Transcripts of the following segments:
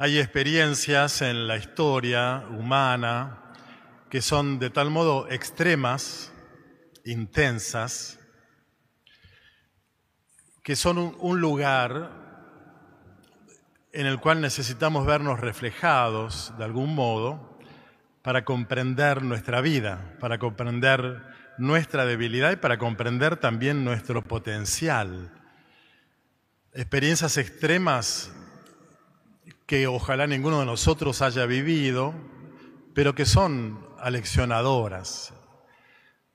Hay experiencias en la historia humana que son de tal modo extremas, intensas, que son un, lugar en el cual necesitamos vernos reflejados de algún modo para comprender nuestra vida, para comprender nuestra debilidad y para comprender también nuestro potencial. Experiencias extremas que ojalá ninguno de nosotros haya vivido, pero que son aleccionadoras.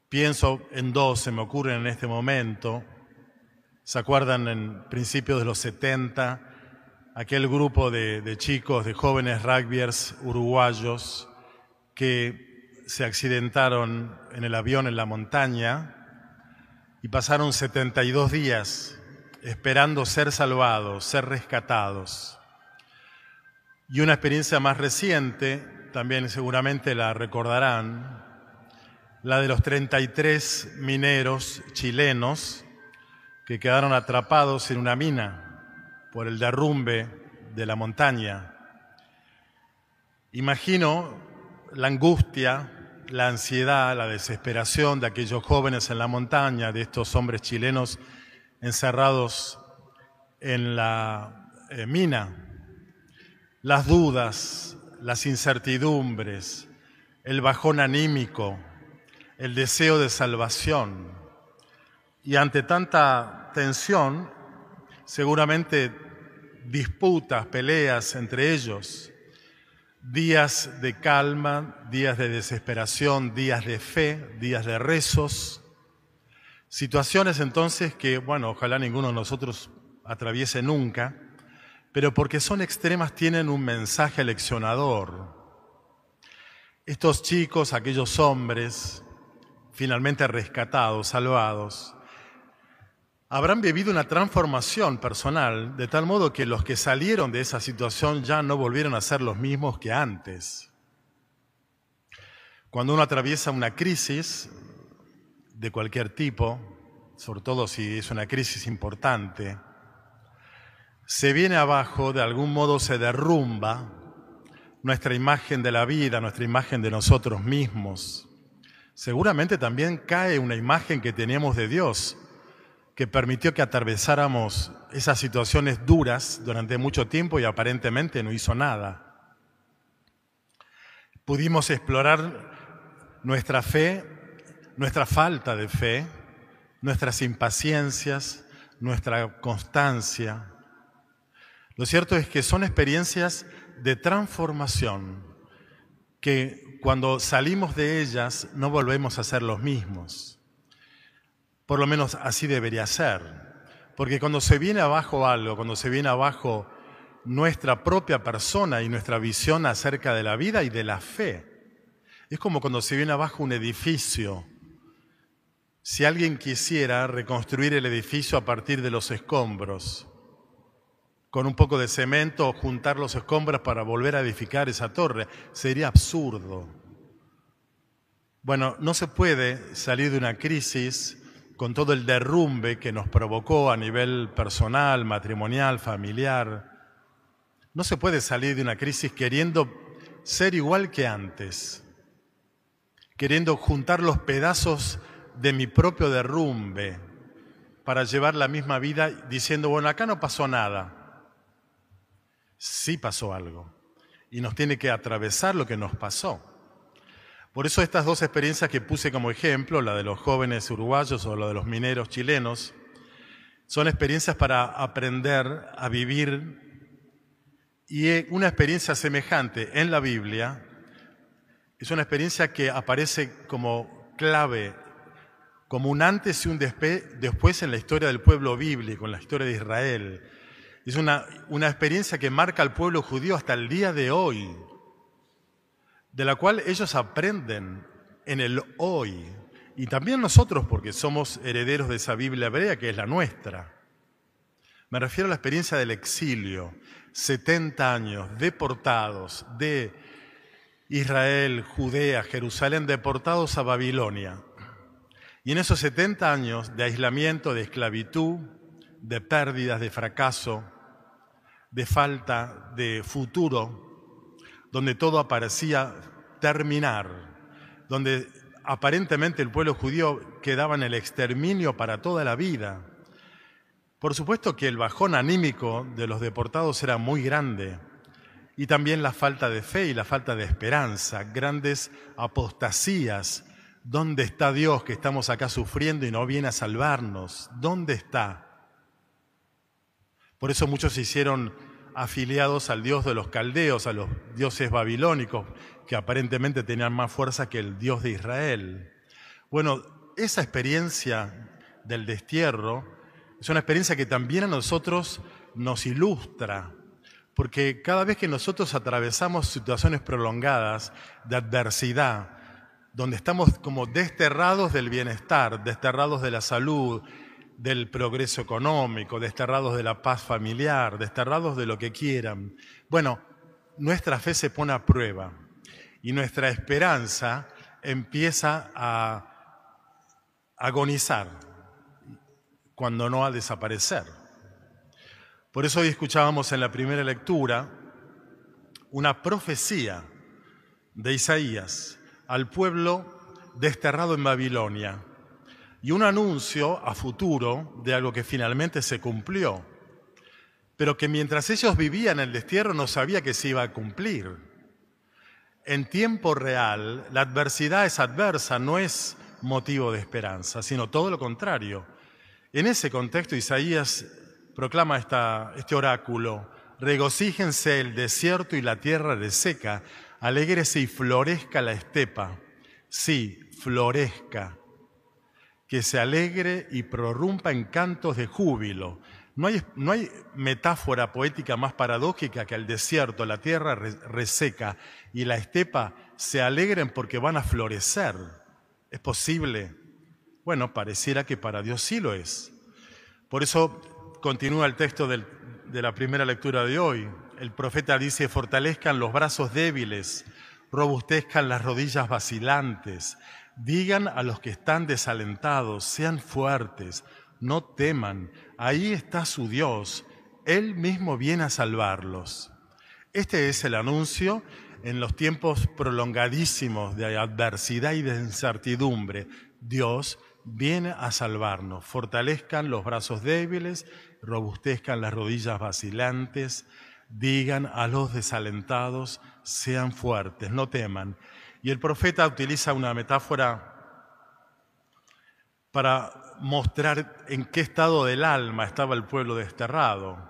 Pienso en dos, se me ocurren en este momento. ¿Se acuerdan en principios de los 70? Aquel grupo de, de chicos, de jóvenes rugbyers uruguayos que se accidentaron en el avión en la montaña y pasaron 72 días esperando ser salvados, ser rescatados. Y una experiencia más reciente, también seguramente la recordarán, la de los 33 mineros chilenos que quedaron atrapados en una mina por el derrumbe de la montaña. Imagino la angustia, la ansiedad, la desesperación de aquellos jóvenes en la montaña, de estos hombres chilenos encerrados en la eh, mina las dudas, las incertidumbres, el bajón anímico, el deseo de salvación. Y ante tanta tensión, seguramente disputas, peleas entre ellos, días de calma, días de desesperación, días de fe, días de rezos, situaciones entonces que, bueno, ojalá ninguno de nosotros atraviese nunca, pero porque son extremas tienen un mensaje leccionador. Estos chicos, aquellos hombres, finalmente rescatados, salvados, habrán vivido una transformación personal de tal modo que los que salieron de esa situación ya no volvieron a ser los mismos que antes. Cuando uno atraviesa una crisis de cualquier tipo, sobre todo si es una crisis importante, se viene abajo, de algún modo se derrumba nuestra imagen de la vida, nuestra imagen de nosotros mismos. Seguramente también cae una imagen que teníamos de Dios, que permitió que atravesáramos esas situaciones duras durante mucho tiempo y aparentemente no hizo nada. Pudimos explorar nuestra fe, nuestra falta de fe, nuestras impaciencias, nuestra constancia, lo cierto es que son experiencias de transformación que cuando salimos de ellas no volvemos a ser los mismos. Por lo menos así debería ser. Porque cuando se viene abajo algo, cuando se viene abajo nuestra propia persona y nuestra visión acerca de la vida y de la fe, es como cuando se viene abajo un edificio. Si alguien quisiera reconstruir el edificio a partir de los escombros, con un poco de cemento juntar los escombros para volver a edificar esa torre. Sería absurdo. Bueno, no se puede salir de una crisis con todo el derrumbe que nos provocó a nivel personal, matrimonial, familiar. No se puede salir de una crisis queriendo ser igual que antes, queriendo juntar los pedazos de mi propio derrumbe para llevar la misma vida diciendo, bueno, acá no pasó nada sí pasó algo y nos tiene que atravesar lo que nos pasó. Por eso estas dos experiencias que puse como ejemplo, la de los jóvenes uruguayos o la de los mineros chilenos, son experiencias para aprender a vivir y una experiencia semejante en la Biblia es una experiencia que aparece como clave, como un antes y un después en la historia del pueblo bíblico, en la historia de Israel, es una, una experiencia que marca al pueblo judío hasta el día de hoy, de la cual ellos aprenden en el hoy. Y también nosotros, porque somos herederos de esa Biblia hebrea que es la nuestra. Me refiero a la experiencia del exilio, 70 años deportados de Israel, Judea, Jerusalén, deportados a Babilonia. Y en esos 70 años de aislamiento, de esclavitud, de pérdidas, de fracaso, de falta de futuro, donde todo parecía terminar, donde aparentemente el pueblo judío quedaba en el exterminio para toda la vida. Por supuesto que el bajón anímico de los deportados era muy grande y también la falta de fe y la falta de esperanza, grandes apostasías. ¿Dónde está Dios que estamos acá sufriendo y no viene a salvarnos? ¿Dónde está? Por eso muchos se hicieron afiliados al Dios de los caldeos, a los dioses babilónicos, que aparentemente tenían más fuerza que el Dios de Israel. Bueno, esa experiencia del destierro es una experiencia que también a nosotros nos ilustra, porque cada vez que nosotros atravesamos situaciones prolongadas de adversidad, donde estamos como desterrados del bienestar, desterrados de la salud, del progreso económico, desterrados de la paz familiar, desterrados de lo que quieran, bueno, nuestra fe se pone a prueba y nuestra esperanza empieza a agonizar cuando no a desaparecer. Por eso hoy escuchábamos en la primera lectura una profecía de Isaías al pueblo desterrado en Babilonia y un anuncio a futuro de algo que finalmente se cumplió, pero que mientras ellos vivían el destierro no sabía que se iba a cumplir. En tiempo real, la adversidad es adversa, no es motivo de esperanza, sino todo lo contrario. En ese contexto, Isaías proclama este oráculo, regocíjense el desierto y la tierra reseca, alégrese y florezca la estepa. Sí, florezca, que se alegre y prorrumpa en cantos de júbilo. No hay, no hay metáfora poética más paradójica que el desierto, la tierra reseca y la estepa se alegren porque van a florecer. ¿Es posible? Bueno, pareciera que para Dios sí lo es. Por eso continúa el texto de la primera lectura de hoy. El profeta dice, fortalezcan los brazos débiles, robustezcan las rodillas vacilantes, digan a los que están desalentados, sean fuertes, no teman, ahí está su Dios, Él mismo viene a salvarlos. Este es el anuncio en los tiempos prolongadísimos de adversidad y de incertidumbre. Dios viene a salvarnos. Fortalezcan los brazos débiles, robustezcan las rodillas vacilantes, digan a los desalentados, sean fuertes, no teman. Y el profeta utiliza una metáfora para mostrar en qué estado del alma estaba el pueblo desterrado.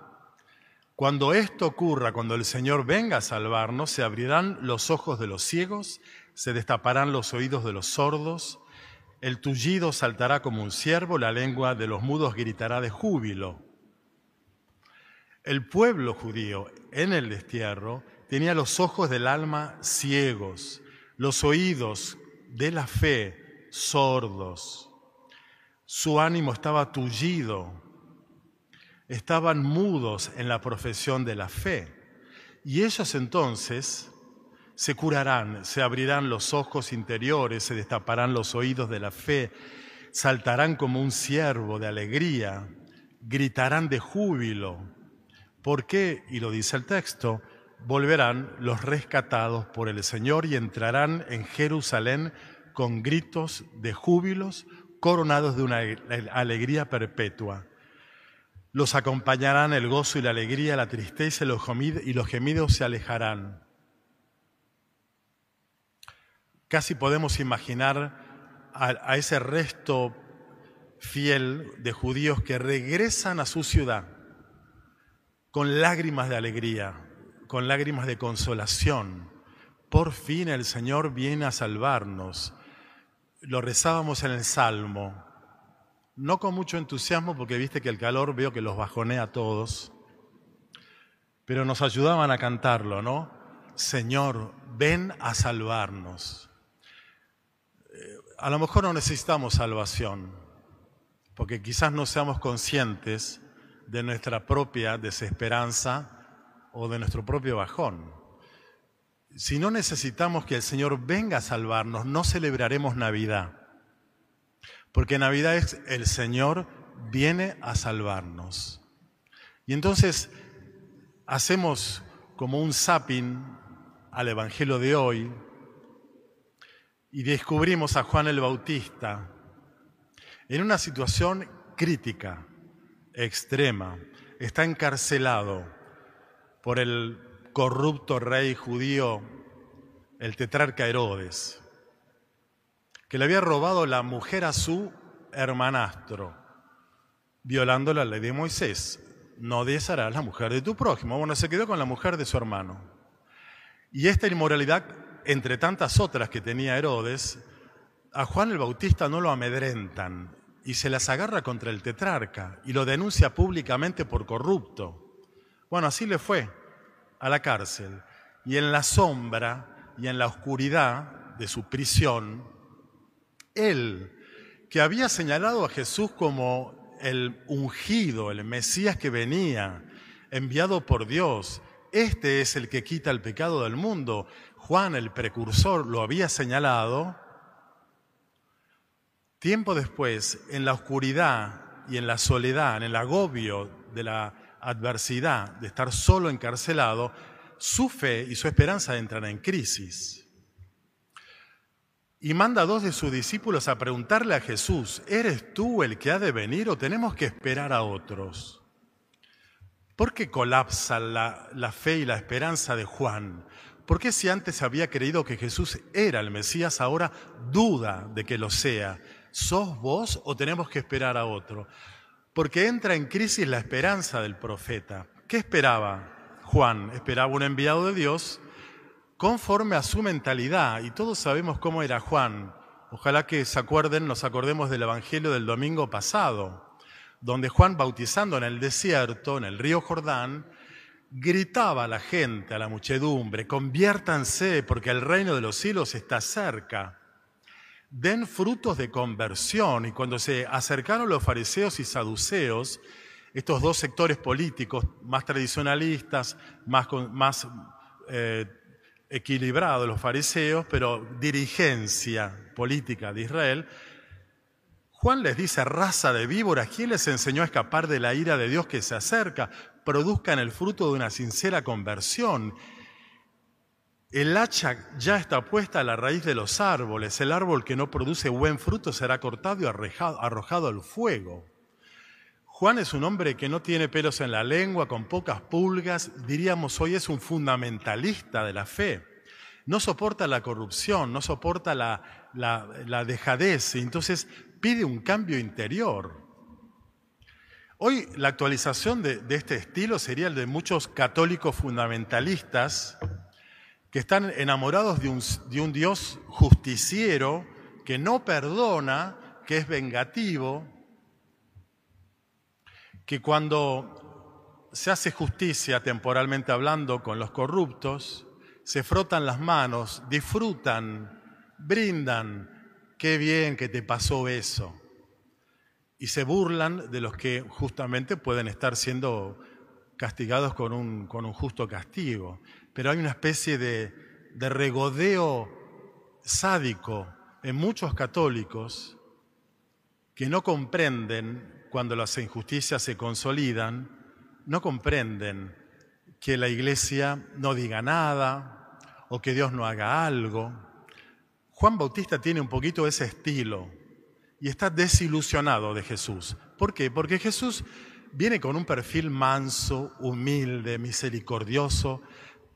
Cuando esto ocurra, cuando el Señor venga a salvarnos, se abrirán los ojos de los ciegos, se destaparán los oídos de los sordos, el tullido saltará como un ciervo, la lengua de los mudos gritará de júbilo. El pueblo judío en el destierro tenía los ojos del alma ciegos, los oídos de la fe sordos. Su ánimo estaba tullido, estaban mudos en la profesión de la fe. Y ellos entonces se curarán, se abrirán los ojos interiores, se destaparán los oídos de la fe, saltarán como un ciervo de alegría, gritarán de júbilo. ¿Por qué? Y lo dice el texto, volverán los rescatados por el Señor y entrarán en Jerusalén con gritos de júbilos, coronados de una alegría perpetua. Los acompañarán el gozo y la alegría, la tristeza y los gemidos se alejarán. Casi podemos imaginar a, ese resto fiel de judíos que regresan a su ciudad con lágrimas de alegría, con lágrimas de consolación. Por fin el Señor viene a salvarnos. Lo rezábamos en el Salmo, no con mucho entusiasmo porque viste que el calor veo que los bajonea a todos, pero nos ayudaban a cantarlo, ¿no? Señor, ven a salvarnos a lo mejor no necesitamos salvación, porque quizás no seamos conscientes de nuestra propia desesperanza o de nuestro propio bajón. Si no necesitamos que el Señor venga a salvarnos, no celebraremos Navidad, porque Navidad es el Señor viene a salvarnos. Y entonces hacemos como un zapping al Evangelio de hoy y descubrimos a Juan el Bautista en una situación crítica, extrema. Está encarcelado por el corrupto rey judío, el tetrarca Herodes, que le había robado la mujer a su hermanastro, violando la ley de Moisés. No desearás la mujer de tu prójimo. Bueno, se quedó con la mujer de su hermano. Y esta inmoralidad, entre tantas otras que tenía Herodes, a Juan el Bautista no lo amedrentan y se las agarra contra el tetrarca y lo denuncia públicamente por corrupto. Bueno, así le fue a la cárcel. Y en la sombra y en la oscuridad de su prisión, él, que había señalado a Jesús como el ungido, el Mesías que venía, enviado por Dios, este es el que quita el pecado del mundo. Juan, el precursor, lo había señalado. Tiempo después, en la oscuridad y en la soledad, en el agobio de la adversidad, de estar solo encarcelado, su fe y su esperanza entran en crisis. Y manda a dos de sus discípulos a preguntarle a Jesús, ¿eres tú el que ha de venir o tenemos que esperar a otros? ¿Por qué colapsa la, la fe y la esperanza de Juan? ¿Por qué si antes había creído que Jesús era el Mesías, ahora duda de que lo sea? ¿Sos vos o tenemos que esperar a otro? Porque entra en crisis la esperanza del profeta. ¿Qué esperaba Juan? Esperaba un enviado de Dios conforme a su mentalidad, y todos sabemos cómo era Juan. Ojalá que se acuerden, nos acordemos del Evangelio del domingo pasado, donde Juan bautizando en el desierto, en el río Jordán, gritaba a la gente, a la muchedumbre, conviértanse porque el reino de los cielos está cerca den frutos de conversión. Y cuando se acercaron los fariseos y saduceos, estos dos sectores políticos más tradicionalistas, más, más eh, equilibrados, los fariseos, pero dirigencia política de Israel, Juan les dice, raza de víboras, ¿quién les enseñó a escapar de la ira de Dios que se acerca? Produzcan el fruto de una sincera conversión. El hacha ya está puesta a la raíz de los árboles. El árbol que no produce buen fruto será cortado y arrojado al fuego. Juan es un hombre que no tiene pelos en la lengua, con pocas pulgas, diríamos hoy es un fundamentalista de la fe. No soporta la corrupción, no soporta la, la, dejadez, entonces pide un cambio interior. Hoy la actualización de, de este estilo sería el de muchos católicos fundamentalistas que están enamorados de un, de un Dios justiciero que no perdona, que es vengativo, que cuando se hace justicia temporalmente hablando con los corruptos, se frotan las manos, disfrutan, brindan, qué bien que te pasó eso. Y se burlan de los que justamente pueden estar siendo castigados con un, con un justo castigo pero hay una especie de, regodeo sádico en muchos católicos que no comprenden cuando las injusticias se consolidan, no comprenden que la iglesia no diga nada o que Dios no haga algo. Juan Bautista tiene un poquito ese estilo y está desilusionado de Jesús. ¿Por qué? Porque Jesús viene con un perfil manso, humilde, misericordioso,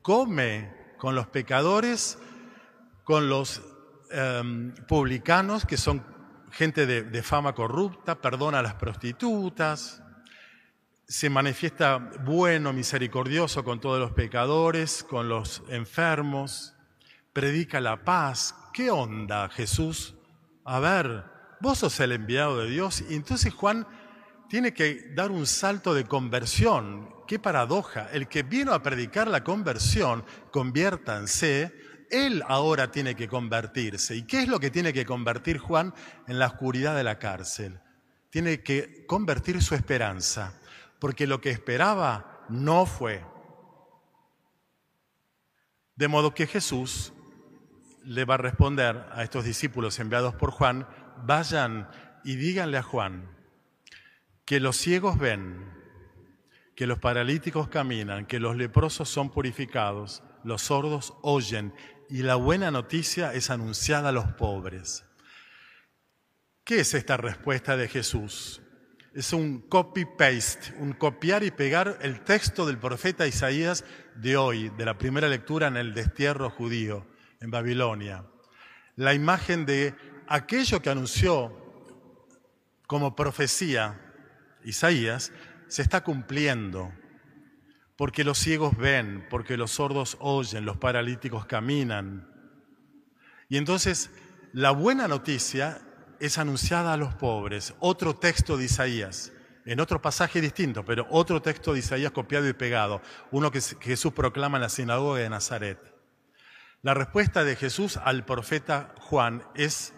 come con los pecadores, con los em, publicanos, que son gente de, fama corrupta, perdona a las prostitutas, se manifiesta bueno, misericordioso con todos los pecadores, con los enfermos, predica la paz. ¿Qué onda, Jesús? A ver, vos sos el enviado de Dios. Y entonces Juan tiene que dar un salto de conversión. Qué paradoja. El que vino a predicar la conversión, conviértanse, él ahora tiene que convertirse. ¿Y qué es lo que tiene que convertir Juan en la oscuridad de la cárcel? Tiene que convertir su esperanza, porque lo que esperaba no fue. De modo que Jesús le va a responder a estos discípulos enviados por Juan, vayan y díganle a Juan, que los ciegos ven, que los paralíticos caminan, que los leprosos son purificados, los sordos oyen y la buena noticia es anunciada a los pobres. ¿Qué es esta respuesta de Jesús? Es un copy-paste, un copiar y pegar el texto del profeta Isaías de hoy, de la primera lectura en el destierro judío en Babilonia. La imagen de aquello que anunció como profecía Isaías se está cumpliendo, porque los ciegos ven, porque los sordos oyen, los paralíticos caminan. Y entonces la buena noticia es anunciada a los pobres. Otro texto de Isaías, en otro pasaje distinto, pero otro texto de Isaías copiado y pegado, uno que Jesús proclama en la sinagoga de Nazaret. La respuesta de Jesús al profeta Juan es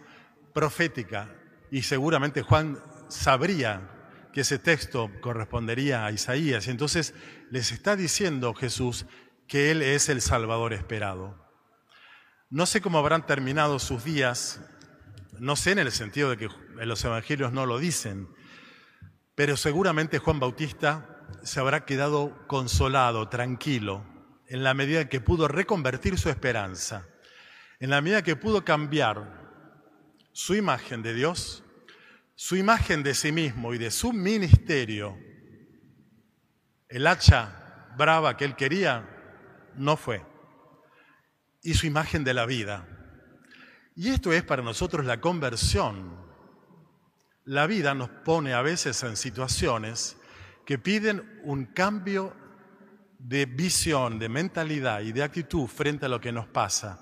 profética y seguramente Juan sabría que ese texto correspondería a Isaías. Entonces les está diciendo Jesús que Él es el Salvador esperado. No sé cómo habrán terminado sus días no sé en el sentido de que los evangelios no lo dicen, pero seguramente Juan Bautista se habrá quedado consolado, tranquilo, en la medida que pudo reconvertir su esperanza, en la medida que pudo cambiar su imagen de Dios, su imagen de sí mismo y de su ministerio. El hacha brava que él quería no fue. Y su imagen de la vida. Y esto es para nosotros la conversión. La vida nos pone a veces en situaciones que piden un cambio de visión, de mentalidad y de actitud frente a lo que nos pasa.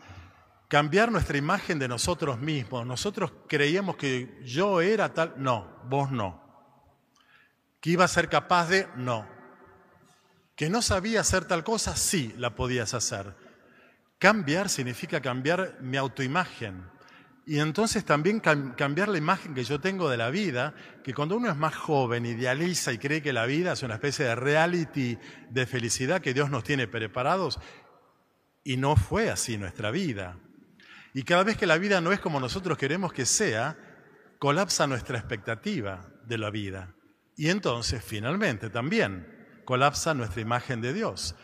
Cambiar nuestra imagen de nosotros mismos. Nosotros creíamos que yo era tal, no, vos no. Que iba a ser capaz de, no. Que no sabía hacer tal cosa, sí la podías hacer. Cambiar significa cambiar mi autoimagen. Y entonces también cambiar la imagen que yo tengo de la vida, que cuando uno es más joven, idealiza y cree que la vida es una especie de reality de felicidad que Dios nos tiene preparados, y no fue así nuestra vida. Y cada vez que la vida no es como nosotros queremos que sea, colapsa nuestra expectativa de la vida. Y entonces, finalmente, también colapsa nuestra imagen de Dios.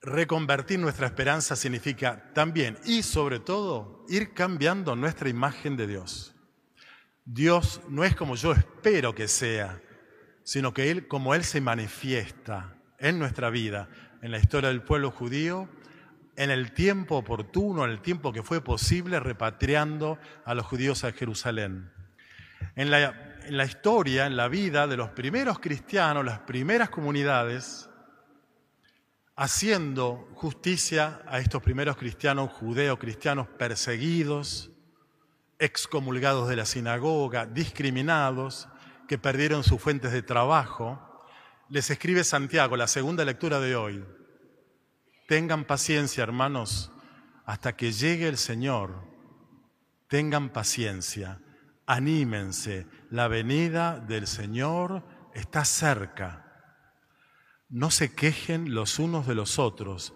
Reconvertir nuestra esperanza significa también y sobre todo ir cambiando nuestra imagen de Dios. Dios no es como yo espero que sea, sino que Él, como Él se manifiesta en nuestra vida, en la historia del pueblo judío, en el tiempo oportuno, en el tiempo que fue posible, repatriando a los judíos a Jerusalén. En la, historia, en la vida de los primeros cristianos, las primeras comunidades, haciendo justicia a estos primeros cristianos, judeo-cristianos perseguidos, excomulgados de la sinagoga, discriminados, que perdieron sus fuentes de trabajo, les escribe Santiago, la segunda lectura de hoy. Tengan paciencia, hermanos, hasta que llegue el Señor. Tengan paciencia, anímense, la venida del Señor está cerca. No se quejen los unos de los otros,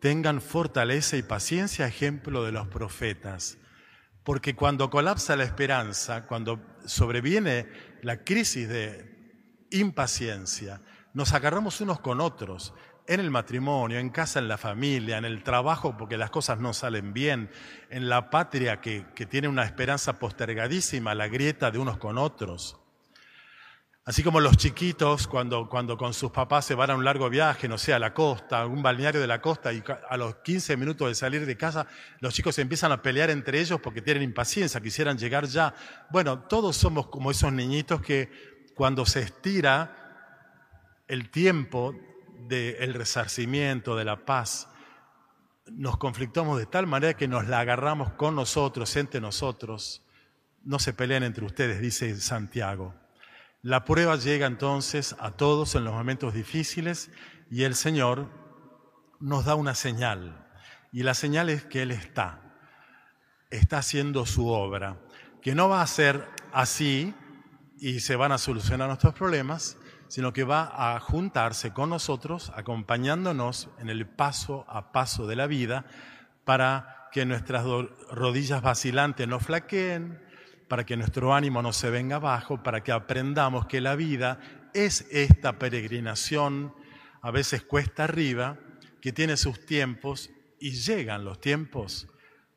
tengan fortaleza y paciencia, ejemplo de los profetas. Porque cuando colapsa la esperanza, cuando sobreviene la crisis de impaciencia, nos agarramos unos con otros, en el matrimonio, en casa, en la familia, en el trabajo porque las cosas no salen bien, en la patria que, que tiene una esperanza postergadísima, la grieta de unos con otros. Así como los chiquitos cuando, cuando con sus papás se van a un largo viaje, no sé, a la costa, a un balneario de la costa, y a los 15 minutos de salir de casa, los chicos empiezan a pelear entre ellos porque tienen impaciencia, quisieran llegar ya. Bueno, todos somos como esos niñitos que cuando se estira el tiempo del resarcimiento, de la paz, nos conflictamos de tal manera que nos la agarramos con nosotros, entre nosotros. No se peleen entre ustedes, dice Santiago. La prueba llega entonces a todos en los momentos difíciles y el Señor nos da una señal. Y la señal es que Él está, está haciendo su obra, que no va a ser así y se van a solucionar nuestros problemas, sino que va a juntarse con nosotros, acompañándonos en el paso a paso de la vida, para que nuestras rodillas vacilantes no flaqueen, para que nuestro ánimo no se venga abajo, para que aprendamos que la vida es esta peregrinación, a veces cuesta arriba, que tiene sus tiempos y llegan los tiempos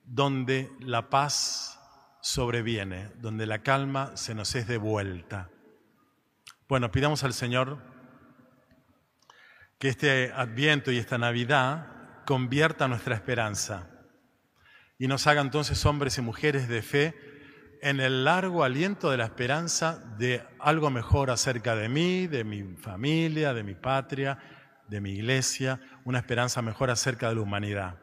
donde la paz sobreviene, donde la calma se nos es devuelta. Bueno, pidamos al Señor que este adviento y esta Navidad convierta nuestra esperanza y nos haga entonces hombres y mujeres de fe en el largo aliento de la esperanza de algo mejor acerca de mí, de mi familia, de mi patria, de mi iglesia, una esperanza mejor acerca de la humanidad.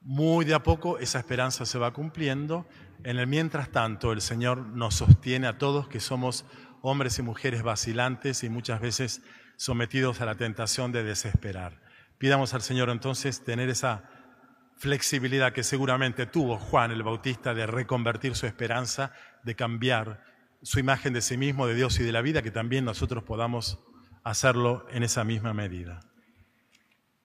Muy de a poco esa esperanza se va cumpliendo. En el mientras tanto, el Señor nos sostiene a todos que somos hombres y mujeres vacilantes y muchas veces sometidos a la tentación de desesperar. Pidamos al Señor entonces tener esa flexibilidad que seguramente tuvo Juan el Bautista de reconvertir su esperanza, de cambiar su imagen de sí mismo, de Dios y de la vida, que también nosotros podamos hacerlo en esa misma medida.